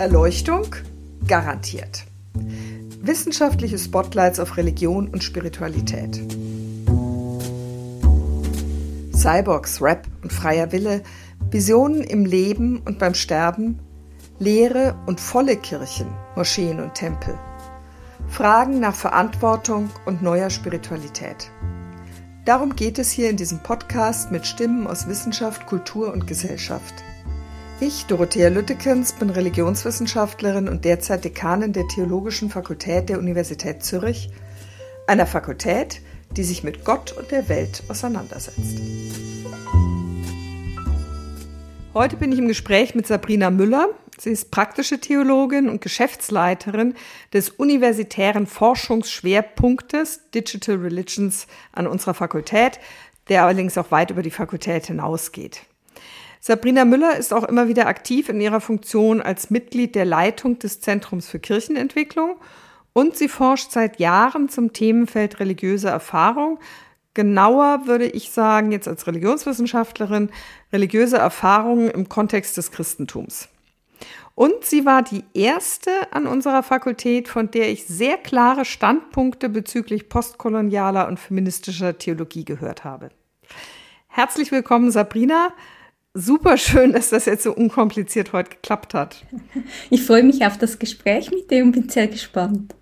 Erleuchtung garantiert. Wissenschaftliche Spotlights auf Religion und Spiritualität. Cyborgs, Rap und freier Wille, Visionen im Leben und beim Sterben, leere und volle Kirchen, Moscheen und Tempel. Fragen nach Verantwortung und neuer Spiritualität. Darum geht es hier in diesem Podcast mit Stimmen aus Wissenschaft, Kultur und Gesellschaft. Ich, Dorothea Lüttekens, bin Religionswissenschaftlerin und derzeit Dekanin der Theologischen Fakultät der Universität Zürich, einer Fakultät, die sich mit Gott und der Welt auseinandersetzt. Heute bin ich im Gespräch mit Sabrina Müller. Sie ist praktische Theologin und Geschäftsleiterin des universitären Forschungsschwerpunktes Digital Religions an unserer Fakultät, der allerdings auch weit über die Fakultät hinausgeht. Sabrina Müller ist auch immer wieder aktiv in ihrer Funktion als Mitglied der Leitung des Zentrums für Kirchenentwicklung und sie forscht seit Jahren zum Themenfeld religiöse Erfahrung. Genauer würde ich sagen, jetzt als Religionswissenschaftlerin, religiöse Erfahrungen im Kontext des Christentums. Und sie war die erste an unserer Fakultät, von der ich sehr klare Standpunkte bezüglich postkolonialer und feministischer Theologie gehört habe. Herzlich willkommen, Sabrina super schön, dass das jetzt so unkompliziert heute geklappt hat. Ich freue mich auf das Gespräch mit dir und bin sehr gespannt.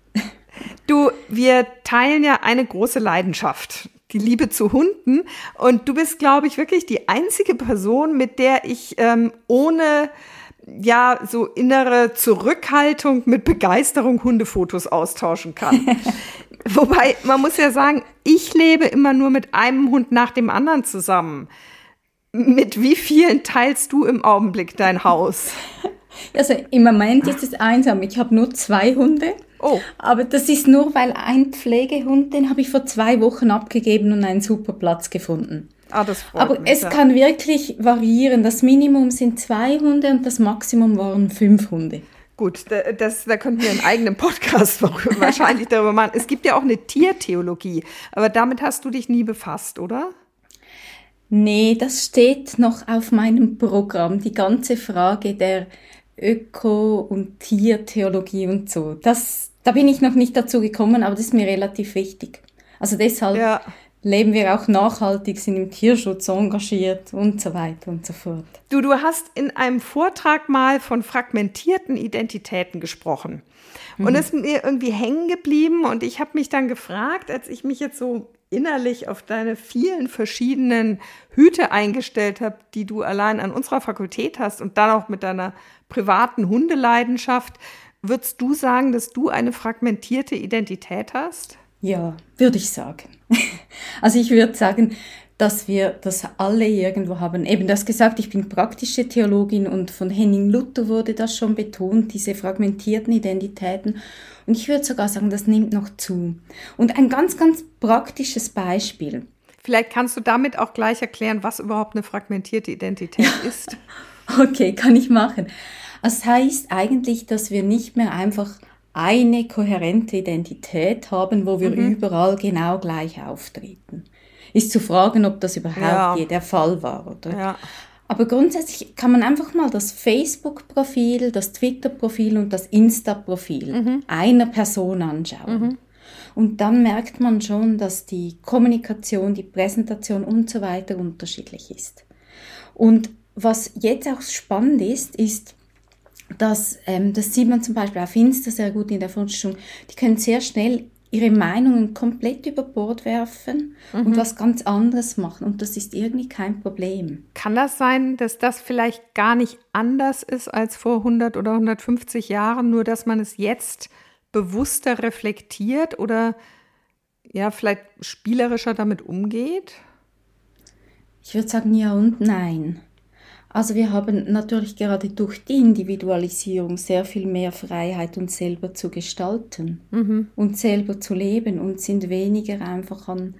Du, wir teilen ja eine große Leidenschaft, die Liebe zu Hunden. Und du bist, glaube ich, wirklich die einzige Person, mit der ich ähm, ohne ja so innere Zurückhaltung mit Begeisterung Hundefotos austauschen kann. Wobei man muss ja sagen, ich lebe immer nur mit einem Hund nach dem anderen zusammen. Mit wie vielen teilst du im Augenblick dein Haus? Also im Moment ist es einsam. Ich habe nur zwei Hunde. Oh. Aber das ist nur, weil ein Pflegehund, den habe ich vor zwei Wochen abgegeben und einen super Platz gefunden. Ah, das freut Aber mich, es ja. kann wirklich variieren. Das Minimum sind zwei Hunde und das Maximum waren fünf Hunde. Gut, das, da könnten wir einen eigenen Podcast wahrscheinlich darüber machen. Es gibt ja auch eine Tiertheologie, aber damit hast du dich nie befasst, oder? Nee, das steht noch auf meinem Programm, die ganze Frage der Öko- und Tiertheologie und so. Das, da bin ich noch nicht dazu gekommen, aber das ist mir relativ wichtig. Also deshalb ja. leben wir auch nachhaltig, sind im Tierschutz engagiert und so weiter und so fort. Du, du hast in einem Vortrag mal von fragmentierten Identitäten gesprochen. Und es mhm. ist mir irgendwie hängen geblieben und ich habe mich dann gefragt, als ich mich jetzt so innerlich auf deine vielen verschiedenen Hüte eingestellt habe, die du allein an unserer Fakultät hast und dann auch mit deiner privaten Hundeleidenschaft, würdest du sagen, dass du eine fragmentierte Identität hast? Ja, würde ich sagen. Also ich würde sagen, dass wir das alle irgendwo haben. Eben das gesagt, ich bin praktische Theologin und von Henning Luther wurde das schon betont, diese fragmentierten Identitäten. Und ich würde sogar sagen, das nimmt noch zu. Und ein ganz, ganz praktisches Beispiel. Vielleicht kannst du damit auch gleich erklären, was überhaupt eine fragmentierte Identität ist. okay, kann ich machen. Das heißt eigentlich, dass wir nicht mehr einfach eine kohärente Identität haben, wo wir mhm. überall genau gleich auftreten ist zu fragen, ob das überhaupt ja. je der Fall war, oder? Ja. Aber grundsätzlich kann man einfach mal das Facebook-Profil, das Twitter-Profil und das Insta-Profil mhm. einer Person anschauen. Mhm. Und dann merkt man schon, dass die Kommunikation, die Präsentation und so weiter unterschiedlich ist. Und was jetzt auch spannend ist, ist, dass, ähm, das sieht man zum Beispiel auf Insta sehr gut in der Forschung, die können sehr schnell ihre Meinungen komplett über Bord werfen mhm. und was ganz anderes machen. Und das ist irgendwie kein Problem. Kann das sein, dass das vielleicht gar nicht anders ist als vor 100 oder 150 Jahren, nur dass man es jetzt bewusster reflektiert oder ja, vielleicht spielerischer damit umgeht? Ich würde sagen ja und nein. Also wir haben natürlich gerade durch die Individualisierung sehr viel mehr Freiheit, uns selber zu gestalten mhm. und selber zu leben und sind weniger einfach an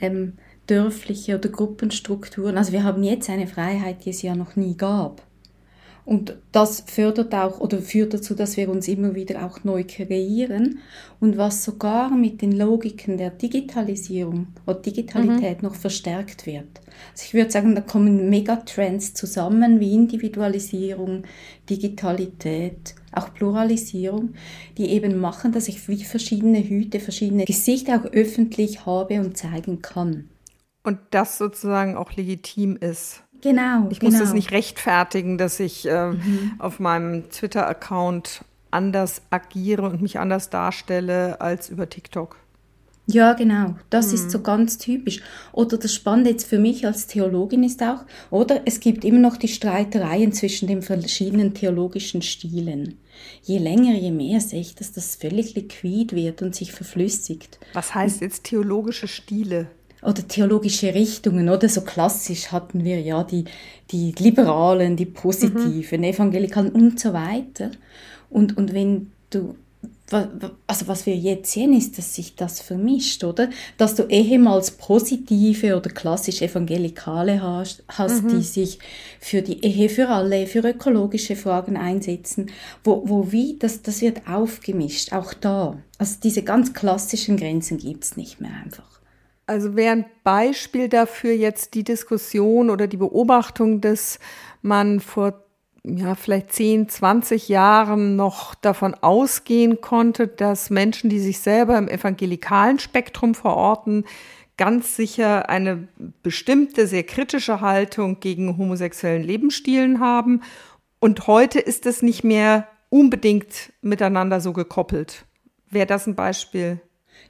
ähm, dörfliche oder Gruppenstrukturen. Also wir haben jetzt eine Freiheit, die es ja noch nie gab. Und das fördert auch oder führt dazu, dass wir uns immer wieder auch neu kreieren und was sogar mit den Logiken der Digitalisierung oder Digitalität mhm. noch verstärkt wird. Also ich würde sagen, da kommen Megatrends zusammen wie Individualisierung, Digitalität auch Pluralisierung, die eben machen, dass ich wie verschiedene Hüte, verschiedene Gesichter auch öffentlich habe und zeigen kann. Und das sozusagen auch legitim ist. Genau. Ich genau. muss es nicht rechtfertigen, dass ich äh, mhm. auf meinem Twitter-Account anders agiere und mich anders darstelle als über TikTok. Ja, genau. Das mhm. ist so ganz typisch. Oder das Spannende jetzt für mich als Theologin ist auch, oder es gibt immer noch die Streitereien zwischen den verschiedenen theologischen Stilen. Je länger, je mehr sehe ich, dass das völlig liquid wird und sich verflüssigt. Was heißt jetzt theologische Stile? Oder theologische Richtungen, oder so klassisch hatten wir ja die, die Liberalen, die Positiven, mhm. Evangelikalen und so weiter. Und, und wenn du also was wir jetzt sehen, ist, dass sich das vermischt, oder? Dass du ehemals positive oder klassisch evangelikale hast, hast mhm. die sich für die Ehe für alle, für ökologische Fragen einsetzen, wo, wo wie, das, das wird aufgemischt, auch da. Also diese ganz klassischen Grenzen gibt's nicht mehr einfach. Also wäre ein Beispiel dafür jetzt die Diskussion oder die Beobachtung, dass man vor ja, vielleicht 10, 20 Jahren noch davon ausgehen konnte, dass Menschen, die sich selber im evangelikalen Spektrum verorten, ganz sicher eine bestimmte, sehr kritische Haltung gegen homosexuellen Lebensstilen haben. Und heute ist es nicht mehr unbedingt miteinander so gekoppelt. Wäre das ein Beispiel?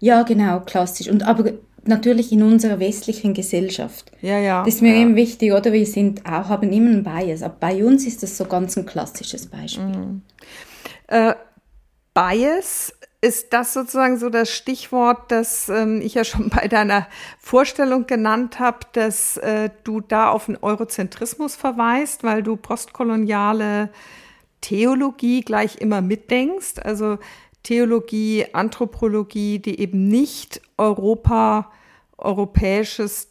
Ja, genau, klassisch. Und aber natürlich in unserer westlichen Gesellschaft. Ja, ja. Das ist mir ja. eben wichtig, oder? Wir sind auch, haben immer einen Bias. Aber bei uns ist das so ganz ein klassisches Beispiel. Mhm. Äh, Bias, ist das sozusagen so das Stichwort, das ähm, ich ja schon bei deiner Vorstellung genannt habe, dass äh, du da auf den Eurozentrismus verweist, weil du postkoloniale Theologie gleich immer mitdenkst? Also Theologie, Anthropologie, die eben nicht Europa europäisches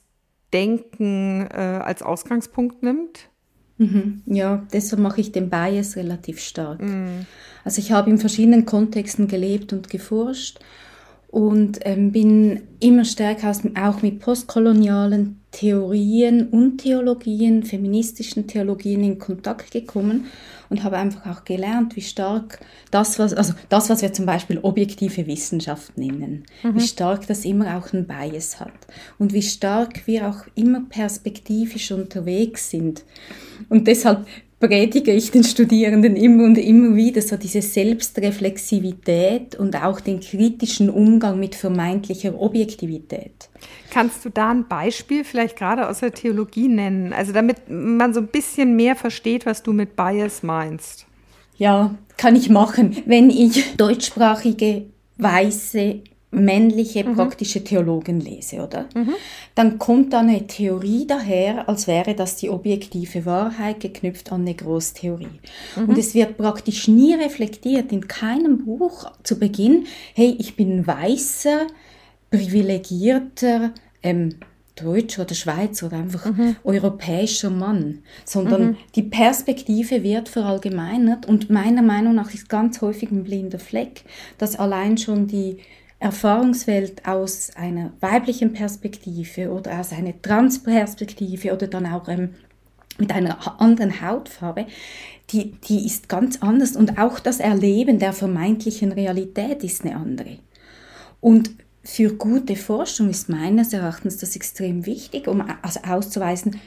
Denken äh, als Ausgangspunkt nimmt? Mhm, ja, deshalb mache ich den Bias relativ stark. Mhm. Also ich habe in verschiedenen Kontexten gelebt und geforscht und ähm, bin immer stärker auch mit postkolonialen Theorien und Theologien, feministischen Theologien in Kontakt gekommen und habe einfach auch gelernt, wie stark das, was, also das, was wir zum Beispiel objektive Wissenschaft nennen, mhm. wie stark das immer auch ein Bias hat und wie stark wir auch immer perspektivisch unterwegs sind. Und deshalb predige ich den Studierenden immer und immer wieder so diese Selbstreflexivität und auch den kritischen Umgang mit vermeintlicher Objektivität. Kannst du da ein Beispiel vielleicht gerade aus der Theologie nennen? Also damit man so ein bisschen mehr versteht, was du mit Bias meinst. Ja, kann ich machen. Wenn ich deutschsprachige weiße männliche mhm. praktische Theologen lese, oder? Mhm. Dann kommt da eine Theorie daher, als wäre das die objektive Wahrheit geknüpft an eine Großtheorie. Mhm. Und es wird praktisch nie reflektiert, in keinem Buch zu Beginn, hey, ich bin ein weißer, privilegierter, ähm, Deutscher oder Schweizer oder einfach mhm. europäischer Mann, sondern mhm. die Perspektive wird verallgemeinert und meiner Meinung nach ist ganz häufig ein blinder Fleck, dass allein schon die Erfahrungswelt aus einer weiblichen Perspektive oder aus einer Transperspektive oder dann auch ähm, mit einer anderen Hautfarbe, die, die ist ganz anders und auch das Erleben der vermeintlichen Realität ist eine andere. Und für gute Forschung ist meines Erachtens das extrem wichtig, um also auszuweisen,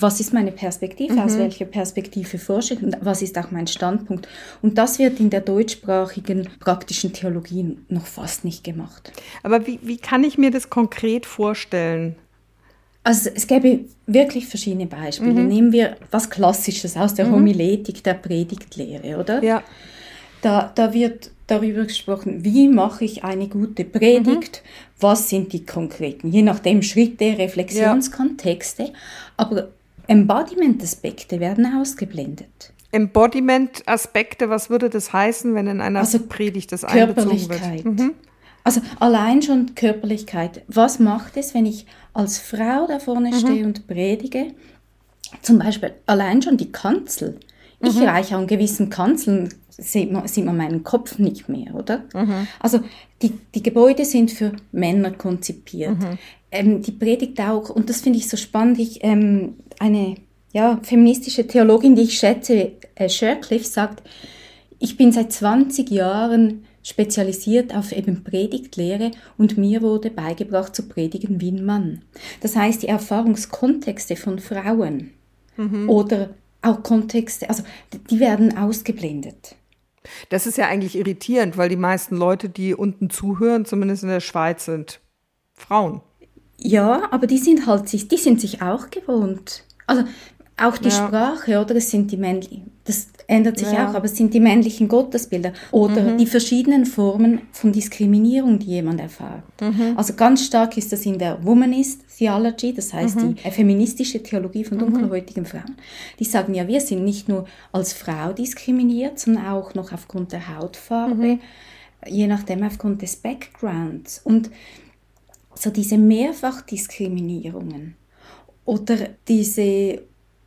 was ist meine Perspektive, mhm. aus welcher Perspektive forsche ich und was ist auch mein Standpunkt. Und das wird in der deutschsprachigen praktischen Theologie noch fast nicht gemacht. Aber wie, wie kann ich mir das konkret vorstellen? Also es gäbe wirklich verschiedene Beispiele. Mhm. Nehmen wir was Klassisches aus der mhm. Homiletik der Predigtlehre, oder? Ja. Da, da wird darüber gesprochen, wie mache ich eine gute Predigt, mhm. was sind die konkreten, je nachdem Schritte, Reflexionskontexte. Ja. Aber Embodiment-Aspekte werden ausgeblendet. Embodiment-Aspekte, was würde das heißen, wenn in einer also Predigt das einbezogen wird? Mhm. Also allein schon Körperlichkeit. Was macht es, wenn ich als Frau da vorne mhm. stehe und predige? Zum Beispiel allein schon die Kanzel. Ich mhm. reiche an gewissen Kanzeln, sieht man, sieht man meinen Kopf nicht mehr, oder? Mhm. Also die, die Gebäude sind für Männer konzipiert. Mhm. Ähm, die Predigt auch, und das finde ich so spannend, ich, ähm, eine ja, feministische Theologin, die ich schätze, äh, Shercliffe, sagt, ich bin seit 20 Jahren spezialisiert auf eben Predigtlehre und mir wurde beigebracht zu predigen wie ein Mann. Das heißt, die Erfahrungskontexte von Frauen mhm. oder auch Kontexte, also die werden ausgeblendet. Das ist ja eigentlich irritierend, weil die meisten Leute, die unten zuhören, zumindest in der Schweiz, sind Frauen. Ja, aber die sind halt sich, die sind sich auch gewohnt. Also auch die ja. Sprache, oder? Das sind die männlichen, das ändert sich ja. auch, aber es sind die männlichen Gottesbilder oder mhm. die verschiedenen Formen von Diskriminierung, die jemand erfährt. Mhm. Also ganz stark ist das in der Womanist Theology, das heißt mhm. die feministische Theologie von mhm. dunkelhäutigen Frauen. Die sagen ja, wir sind nicht nur als Frau diskriminiert, sondern auch noch aufgrund der Hautfarbe, mhm. je nachdem aufgrund des Backgrounds. Und so diese Mehrfachdiskriminierungen oder diese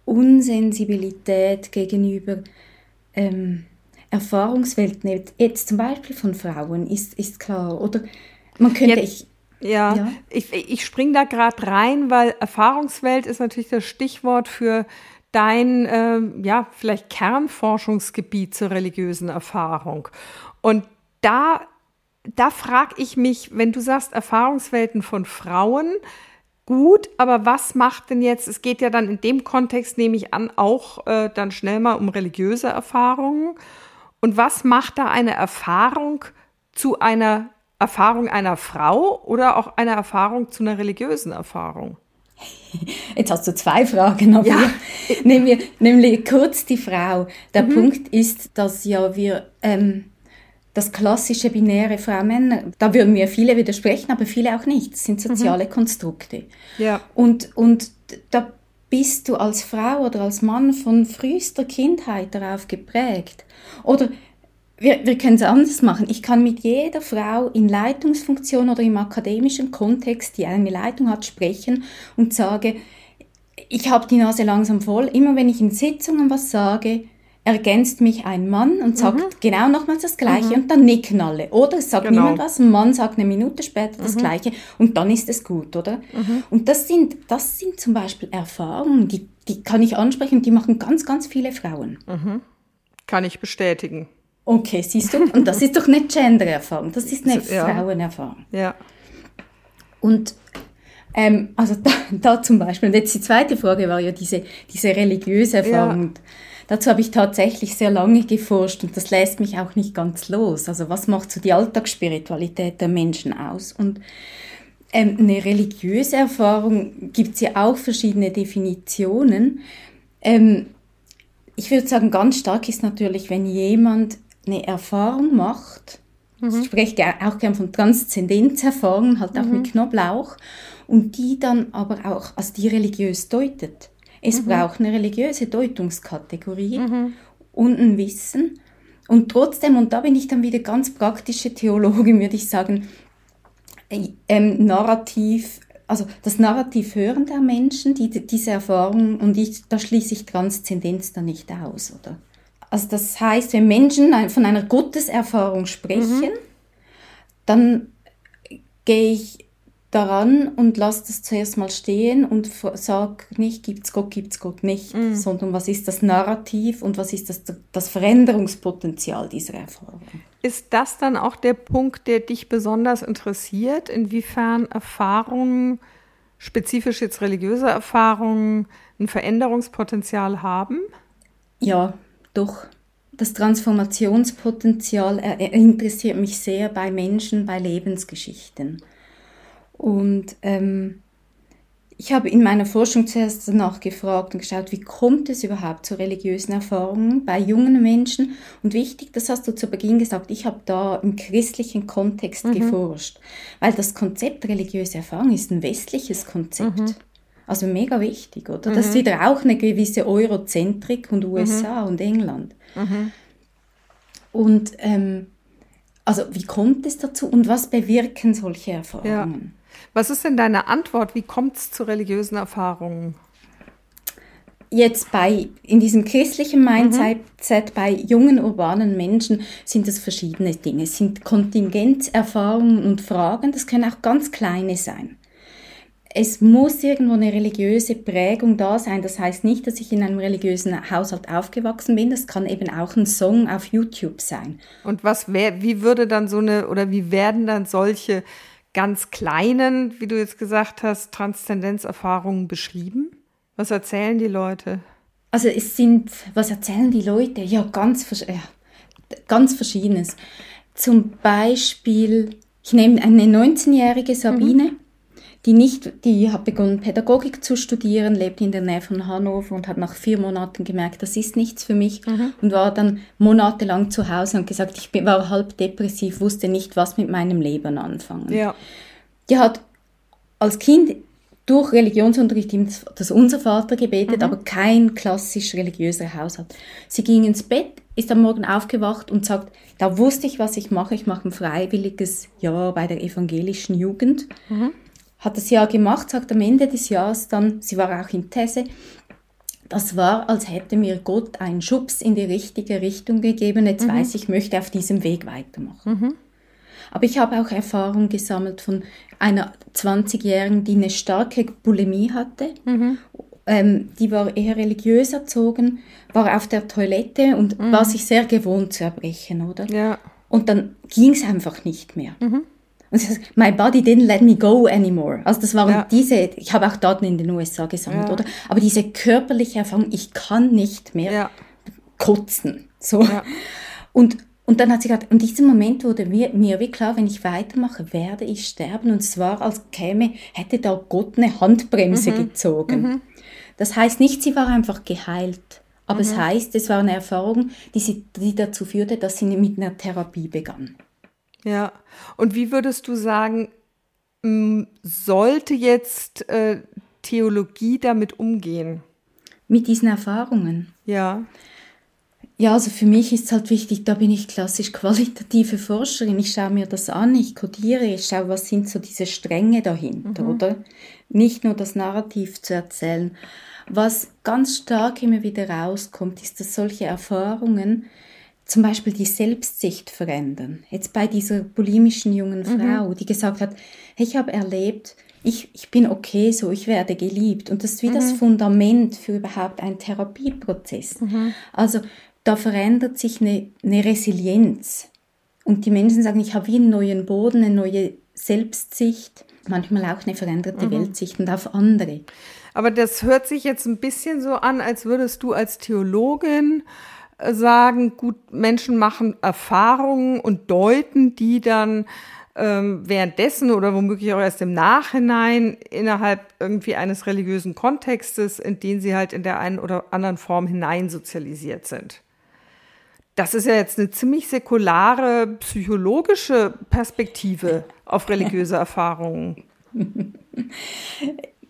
Unsensibilität gegenüber ähm, Erfahrungswelten, jetzt zum Beispiel von Frauen, ist, ist klar. Oder man könnte, jetzt, ich, ja, ja, ich, ich springe da gerade rein, weil Erfahrungswelt ist natürlich das Stichwort für dein, äh, ja, vielleicht Kernforschungsgebiet zur religiösen Erfahrung. Und da, da frage ich mich, wenn du sagst Erfahrungswelten von Frauen, gut, aber was macht denn jetzt, es geht ja dann in dem Kontext, nehme ich an, auch äh, dann schnell mal um religiöse Erfahrungen. Und was macht da eine Erfahrung zu einer Erfahrung einer Frau oder auch eine Erfahrung zu einer religiösen Erfahrung? Jetzt hast du zwei Fragen. Aber ja. nehmen wir nämlich kurz die Frau. Der mhm. Punkt ist, dass ja wir ähm, das klassische binäre Frau-Männer, da würden mir viele widersprechen, aber viele auch nicht. Das sind soziale mhm. Konstrukte. Ja. Und, und da bist du als Frau oder als Mann von frühester Kindheit darauf geprägt. Oder wir, wir können es anders machen. Ich kann mit jeder Frau in Leitungsfunktion oder im akademischen Kontext, die eine Leitung hat, sprechen und sage, ich habe die Nase langsam voll. Immer wenn ich in Sitzungen was sage, ergänzt mich ein Mann und sagt mhm. genau nochmals das Gleiche mhm. und dann nicken alle. Oder es sagt genau. niemand was, ein Mann sagt eine Minute später das mhm. Gleiche und dann ist es gut, oder? Mhm. Und das sind, das sind zum Beispiel Erfahrungen, die, die kann ich ansprechen, die machen ganz, ganz viele Frauen. Mhm. Kann ich bestätigen. Okay, siehst du? Und das ist doch eine Gender-Erfahrung, das ist eine ja. Frauenerfahrung. Ja. Und ähm, also da, da, zum Beispiel, und jetzt die zweite Frage war ja diese, diese religiöse Erfahrung. Ja. Dazu habe ich tatsächlich sehr lange geforscht und das lässt mich auch nicht ganz los. Also was macht so die Alltagsspiritualität der Menschen aus? Und ähm, eine religiöse Erfahrung gibt es ja auch verschiedene Definitionen. Ähm, ich würde sagen, ganz stark ist natürlich, wenn jemand eine Erfahrung macht, mhm. ich spreche auch gern von Transzendenzerfahrungen, halt auch mhm. mit Knoblauch, und die dann aber auch, also die religiös deutet. Es mhm. braucht eine religiöse Deutungskategorie mhm. und ein Wissen. Und trotzdem, und da bin ich dann wieder ganz praktische Theologin, würde ich sagen, äh, ähm, Narrativ, also das Narrativ hören der Menschen, die, diese Erfahrung, und ich, da schließe ich Transzendenz dann nicht aus, oder? Also das heißt, wenn Menschen von einer Gotteserfahrung sprechen, mhm. dann gehe ich daran und lass das zuerst mal stehen und sag nicht, gibt's Gott, gibt's Gott nicht, mm. sondern was ist das Narrativ und was ist das, das Veränderungspotenzial dieser Erfahrung. Ist das dann auch der Punkt, der dich besonders interessiert, inwiefern Erfahrungen, spezifisch jetzt religiöse Erfahrungen, ein Veränderungspotenzial haben? Ja, doch. Das Transformationspotenzial interessiert mich sehr bei Menschen, bei Lebensgeschichten. Und ähm, ich habe in meiner Forschung zuerst danach gefragt und geschaut, wie kommt es überhaupt zu religiösen Erfahrungen bei jungen Menschen? Und wichtig, das hast du zu Beginn gesagt, ich habe da im christlichen Kontext mhm. geforscht, weil das Konzept religiöse Erfahrung ist ein westliches Konzept. Mhm. Also mega wichtig, oder? Mhm. Das ist wieder auch eine gewisse Eurozentrik und USA mhm. und England. Mhm. Und ähm, also wie kommt es dazu und was bewirken solche Erfahrungen? Ja. Was ist denn deine Antwort? Wie kommt es zu religiösen Erfahrungen? Jetzt bei, in diesem christlichen Mindset, mhm. bei jungen urbanen Menschen sind es verschiedene Dinge. Es sind Kontingenzerfahrungen und Fragen, das können auch ganz kleine sein. es muss irgendwo eine religiöse Prägung da sein. Das heißt nicht, dass ich in einem religiösen Haushalt aufgewachsen bin. Das kann eben auch ein Song auf YouTube sein. Und was wär, wie würde dann so eine, oder wie werden dann solche ganz kleinen, wie du jetzt gesagt hast, Transzendenzerfahrungen beschrieben? Was erzählen die Leute? Also es sind, was erzählen die Leute? Ja, ganz, ja, ganz verschiedenes. Zum Beispiel, ich nehme eine 19-jährige Sabine. Mhm die nicht, die hat begonnen Pädagogik zu studieren, lebt in der Nähe von Hannover und hat nach vier Monaten gemerkt, das ist nichts für mich mhm. und war dann monatelang zu Hause und gesagt, ich war halb depressiv, wusste nicht, was mit meinem Leben anfangen. Ja. Die hat als Kind durch Religionsunterricht das Unser Vater gebetet, mhm. aber kein klassisch religiöser Haushalt. Sie ging ins Bett, ist am Morgen aufgewacht und sagt, da wusste ich, was ich mache. Ich mache ein freiwilliges Jahr bei der evangelischen Jugend. Mhm hat das Jahr gemacht, sagt am Ende des Jahres dann, sie war auch in Tesse, das war, als hätte mir Gott einen Schubs in die richtige Richtung gegeben. Jetzt mhm. weiß ich, möchte auf diesem Weg weitermachen. Mhm. Aber ich habe auch Erfahrung gesammelt von einer 20-Jährigen, die eine starke Bulimie hatte. Mhm. Ähm, die war eher religiös erzogen, war auf der Toilette und mhm. war sich sehr gewohnt zu erbrechen, oder? Ja. Und dann ging es einfach nicht mehr. Und sie sagt, my body didn't let me go anymore. Also das waren ja. diese, ich habe auch Daten in den USA gesammelt, ja. oder? Aber diese körperliche Erfahrung, ich kann nicht mehr ja. kotzen. So. Und, und dann hat sie gesagt, in diesem Moment wurde mir, mir wie klar, wenn ich weitermache, werde ich sterben. Und zwar, als käme, hätte da Gott eine Handbremse mhm. gezogen. Mhm. Das heißt nicht, sie war einfach geheilt. Aber mhm. es heißt, es war eine Erfahrung, die, sie, die dazu führte, dass sie mit einer Therapie begann. Ja, und wie würdest du sagen, sollte jetzt äh, Theologie damit umgehen? Mit diesen Erfahrungen? Ja. Ja, also für mich ist es halt wichtig, da bin ich klassisch qualitative Forscherin. Ich schaue mir das an, ich kodiere, ich schaue, was sind so diese Stränge dahinter, mhm. oder? Nicht nur das Narrativ zu erzählen. Was ganz stark immer wieder rauskommt, ist, dass solche Erfahrungen zum Beispiel die Selbstsicht verändern. Jetzt bei dieser bulimischen jungen mhm. Frau, mhm. die gesagt hat, hey, ich habe erlebt, ich, ich bin okay so, ich werde geliebt. Und das ist wie mhm. das Fundament für überhaupt einen Therapieprozess. Mhm. Also da verändert sich eine, eine Resilienz. Und die Menschen sagen, ich habe wie einen neuen Boden, eine neue Selbstsicht, manchmal auch eine veränderte mhm. Weltsicht und auf andere. Aber das hört sich jetzt ein bisschen so an, als würdest du als Theologin sagen, gut, Menschen machen Erfahrungen und deuten die dann ähm, währenddessen oder womöglich auch erst im Nachhinein innerhalb irgendwie eines religiösen Kontextes, in den sie halt in der einen oder anderen Form hineinsozialisiert sind. Das ist ja jetzt eine ziemlich säkulare psychologische Perspektive auf religiöse Erfahrungen.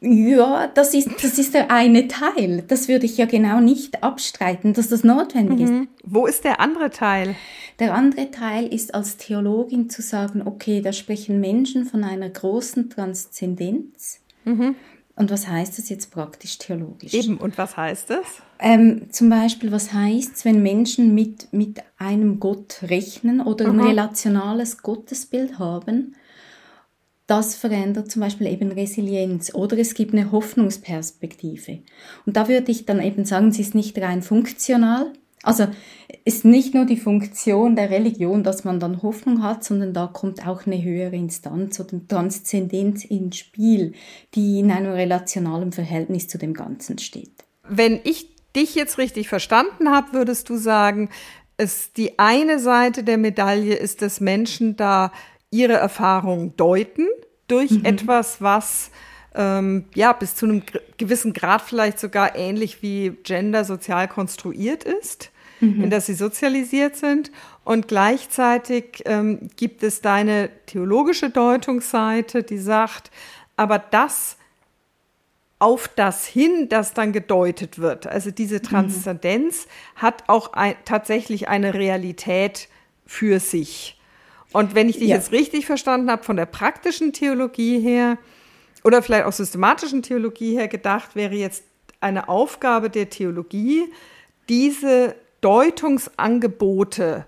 Ja, das ist, das ist der eine Teil. Das würde ich ja genau nicht abstreiten, dass das notwendig mhm. ist. Wo ist der andere Teil? Der andere Teil ist als Theologin zu sagen, okay, da sprechen Menschen von einer großen Transzendenz. Mhm. Und was heißt das jetzt praktisch theologisch? Eben, und was heißt das? Ähm, zum Beispiel, was heißt es, wenn Menschen mit, mit einem Gott rechnen oder ein relationales Gottesbild haben das verändert zum Beispiel eben Resilienz oder es gibt eine Hoffnungsperspektive. Und da würde ich dann eben sagen, sie ist nicht rein funktional. Also ist nicht nur die Funktion der Religion, dass man dann Hoffnung hat, sondern da kommt auch eine höhere Instanz oder Transzendenz ins Spiel, die in einem relationalen Verhältnis zu dem Ganzen steht. Wenn ich dich jetzt richtig verstanden habe, würdest du sagen, es die eine Seite der Medaille ist, dass Menschen da ihre Erfahrungen deuten durch mhm. etwas, was ähm, ja bis zu einem gewissen Grad vielleicht sogar ähnlich wie Gender sozial konstruiert ist, mhm. in das sie sozialisiert sind. Und gleichzeitig ähm, gibt es deine theologische Deutungsseite, die sagt, aber das auf das hin, das dann gedeutet wird. Also diese mhm. Transzendenz mhm. hat auch ein, tatsächlich eine Realität für sich. Und wenn ich dich ja. jetzt richtig verstanden habe, von der praktischen Theologie her oder vielleicht auch systematischen Theologie her gedacht, wäre jetzt eine Aufgabe der Theologie, diese Deutungsangebote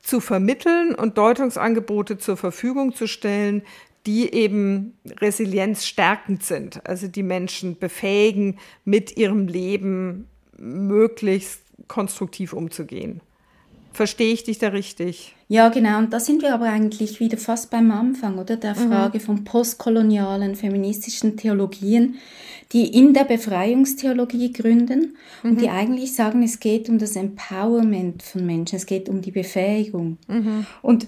zu vermitteln und Deutungsangebote zur Verfügung zu stellen, die eben resilienzstärkend sind, also die Menschen befähigen, mit ihrem Leben möglichst konstruktiv umzugehen. Verstehe ich dich da richtig? Ja, genau. Und da sind wir aber eigentlich wieder fast beim Anfang, oder? Der mhm. Frage mhm. von postkolonialen feministischen Theologien, die in der Befreiungstheologie gründen mhm. und die eigentlich sagen, es geht um das Empowerment von Menschen, es geht um die Befähigung. Mhm. Und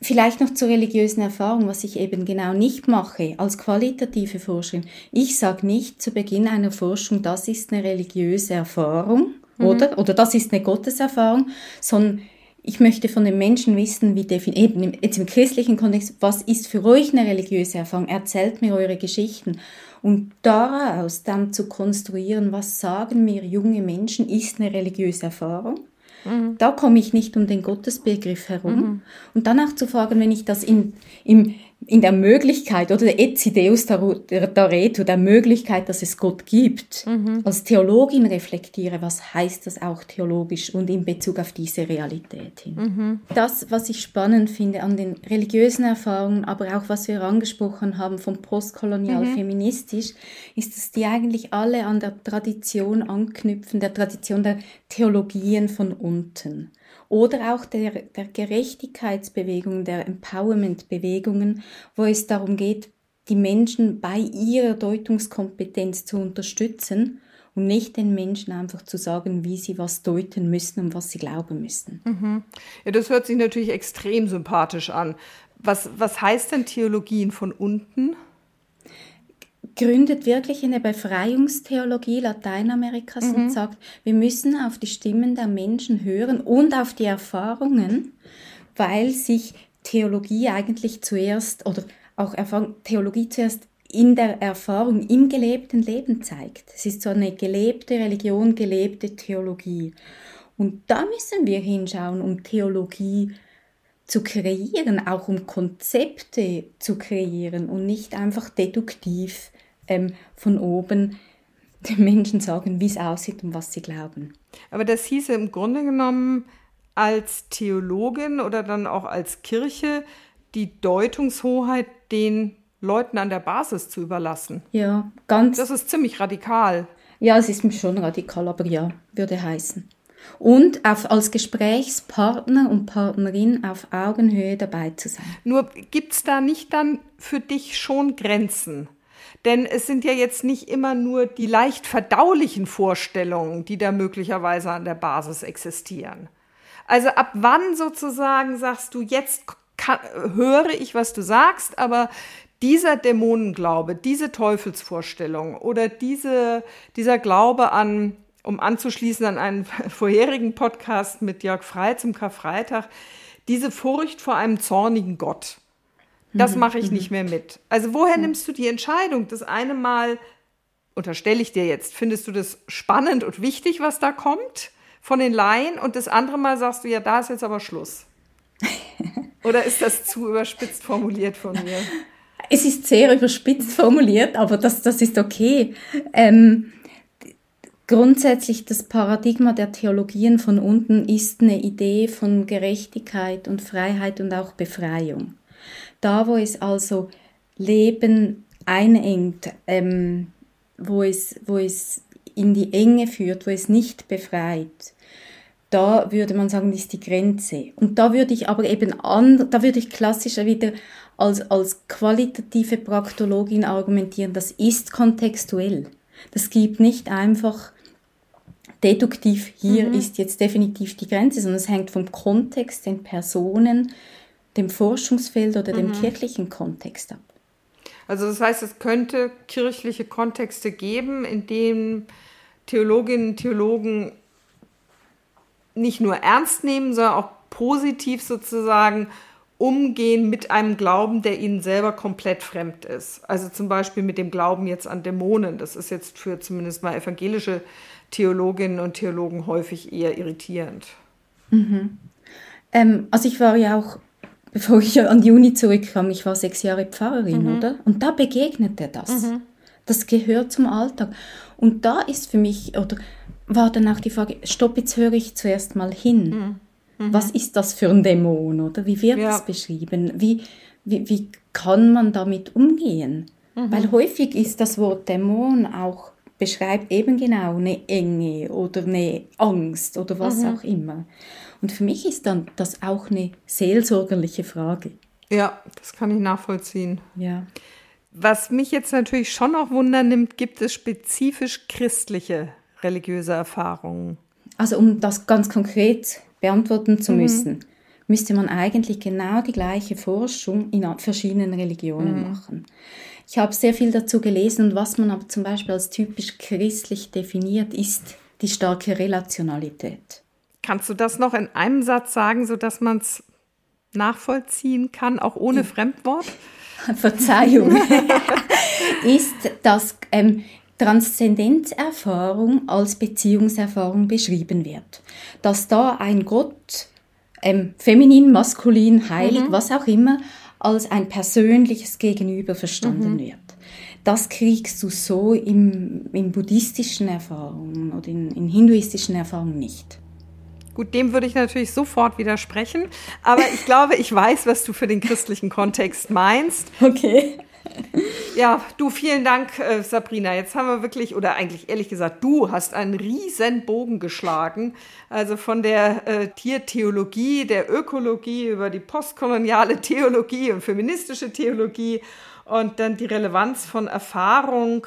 Vielleicht noch zur religiösen Erfahrung, was ich eben genau nicht mache als qualitative Forscherin. Ich sage nicht zu Beginn einer Forschung, das ist eine religiöse Erfahrung mhm. oder, oder das ist eine Gotteserfahrung, sondern ich möchte von den Menschen wissen, wie eben jetzt im christlichen Kontext, was ist für euch eine religiöse Erfahrung? Erzählt mir eure Geschichten. Und daraus dann zu konstruieren, was sagen mir junge Menschen, ist eine religiöse Erfahrung. Mhm. Da komme ich nicht um den Gottesbegriff herum. Mhm. Und danach zu fragen, wenn ich das in, im in der Möglichkeit oder der Etzideus Dareto, der Möglichkeit, dass es Gott gibt, mhm. als Theologin reflektiere, was heißt das auch theologisch und in Bezug auf diese Realität hin. Mhm. Das, was ich spannend finde an den religiösen Erfahrungen, aber auch was wir angesprochen haben vom postkolonial mhm. feministisch, ist, dass die eigentlich alle an der Tradition anknüpfen, der Tradition der Theologien von unten oder auch der, der Gerechtigkeitsbewegungen, der Empowerment-Bewegungen, wo es darum geht, die Menschen bei ihrer Deutungskompetenz zu unterstützen und nicht den Menschen einfach zu sagen, wie sie was deuten müssen und was sie glauben müssen. Mhm. Ja, das hört sich natürlich extrem sympathisch an. Was, was heißt denn Theologien von unten? Gründet wirklich eine Befreiungstheologie Lateinamerikas mhm. und sagt, wir müssen auf die Stimmen der Menschen hören und auf die Erfahrungen, weil sich Theologie eigentlich zuerst oder auch Erfahrung, Theologie zuerst in der Erfahrung, im gelebten Leben zeigt. Es ist so eine gelebte Religion, gelebte Theologie. Und da müssen wir hinschauen, um Theologie zu kreieren, auch um Konzepte zu kreieren und nicht einfach deduktiv ähm, von oben den Menschen sagen, wie es aussieht und was sie glauben. Aber das hieße im Grunde genommen als Theologin oder dann auch als Kirche die Deutungshoheit den Leuten an der Basis zu überlassen. Ja, ganz. Das ist ziemlich radikal. Ja, es ist schon radikal, aber ja, würde heißen. Und auf, als Gesprächspartner und Partnerin auf Augenhöhe dabei zu sein. Nur gibt es da nicht dann für dich schon Grenzen? Denn es sind ja jetzt nicht immer nur die leicht verdaulichen Vorstellungen, die da möglicherweise an der Basis existieren. Also ab wann sozusagen sagst du, jetzt kann, höre ich, was du sagst, aber dieser Dämonenglaube, diese Teufelsvorstellung oder diese, dieser Glaube an, um anzuschließen an einen vorherigen Podcast mit Jörg Frey zum Karfreitag, diese Furcht vor einem zornigen Gott das mhm. mache ich nicht mhm. mehr mit. Also woher mhm. nimmst du die Entscheidung? Das eine Mal, unterstelle ich dir jetzt, findest du das spannend und wichtig, was da kommt von den Laien und das andere Mal sagst du, ja, da ist jetzt aber Schluss. Oder ist das zu überspitzt formuliert von mir? Es ist sehr überspitzt formuliert, aber das, das ist okay. Ähm, grundsätzlich das Paradigma der Theologien von unten ist eine Idee von Gerechtigkeit und Freiheit und auch Befreiung. Da, wo es also Leben einengt, ähm, wo, es, wo es in die Enge führt, wo es nicht befreit, da würde man sagen, ist die Grenze. Und da würde ich aber eben an, da würde ich klassischer wieder als, als qualitative Praktologin argumentieren, das ist kontextuell. Das gibt nicht einfach deduktiv, hier mhm. ist jetzt definitiv die Grenze, sondern es hängt vom Kontext, den Personen, dem Forschungsfeld oder dem mhm. kirchlichen Kontext ab. Also das heißt, es könnte kirchliche Kontexte geben, in denen Theologinnen und Theologen nicht nur ernst nehmen, sondern auch positiv sozusagen umgehen mit einem Glauben, der ihnen selber komplett fremd ist. Also zum Beispiel mit dem Glauben jetzt an Dämonen. Das ist jetzt für zumindest mal evangelische Theologinnen und Theologen häufig eher irritierend. Mhm. Ähm, also ich war ja auch bevor ich an die Uni zurückkam, ich war sechs Jahre Pfarrerin, mhm. oder? Und da begegnet er das. Mhm. Das gehört zum Alltag. Und da ist für mich, oder war dann auch die Frage, stopp, jetzt höre ich zuerst mal hin. Mhm. mhm. Was ist das für ein Dämon, oder? Wie wird ja. das beschrieben? Wie, wie, wie kann man damit umgehen? Mhm. Weil häufig ist das Wort Dämon auch beschreibt eben genau eine Enge oder eine Angst oder was mhm. auch immer. Und für mich ist dann das auch eine seelsorgerliche Frage. Ja, das kann ich nachvollziehen. Ja. Was mich jetzt natürlich schon auch Wunder nimmt, gibt es spezifisch christliche religiöse Erfahrungen? Also um das ganz konkret beantworten zu mhm. müssen, müsste man eigentlich genau die gleiche Forschung in verschiedenen Religionen mhm. machen. Ich habe sehr viel dazu gelesen und was man aber zum Beispiel als typisch christlich definiert, ist die starke Relationalität. Kannst du das noch in einem Satz sagen, sodass man es nachvollziehen kann, auch ohne Fremdwort? Verzeihung. ist, dass ähm, Transzendenzerfahrung als Beziehungserfahrung beschrieben wird. Dass da ein Gott, ähm, feminin, maskulin, heilig, mhm. was auch immer, als ein persönliches Gegenüber verstanden mhm. wird. Das kriegst du so im, in buddhistischen Erfahrungen oder in, in hinduistischen Erfahrungen nicht. Gut, dem würde ich natürlich sofort widersprechen, aber ich glaube, ich weiß, was du für den christlichen Kontext meinst. Okay. Ja, du, vielen Dank, äh, Sabrina. Jetzt haben wir wirklich, oder eigentlich ehrlich gesagt, du hast einen riesen Bogen geschlagen. Also von der äh, Tiertheologie, der Ökologie über die postkoloniale Theologie und feministische Theologie und dann die Relevanz von Erfahrung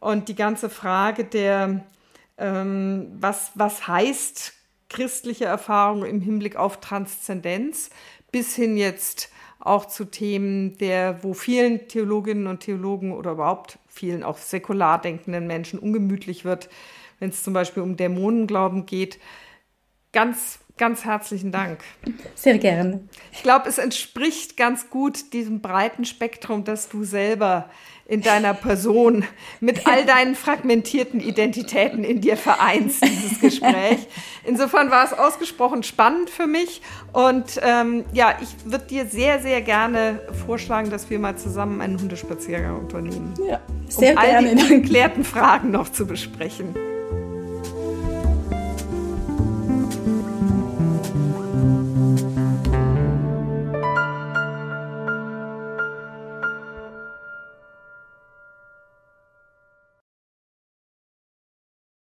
und die ganze Frage der, ähm, was, was heißt christliche Erfahrung im Hinblick auf Transzendenz, bis hin jetzt auch zu Themen, der, wo vielen Theologinnen und Theologen oder überhaupt vielen auch säkular denkenden Menschen ungemütlich wird, wenn es zum Beispiel um Dämonenglauben geht. Ganz, ganz herzlichen Dank. Sehr gerne. Ich glaube, es entspricht ganz gut diesem breiten Spektrum, das du selber in deiner Person mit all deinen fragmentierten Identitäten in dir vereinst, dieses Gespräch. Insofern war es ausgesprochen spannend für mich und ähm, ja, ich würde dir sehr, sehr gerne vorschlagen, dass wir mal zusammen einen Hundespaziergang unternehmen. Ja, sehr um gerne. all die ungeklärten Fragen noch zu besprechen.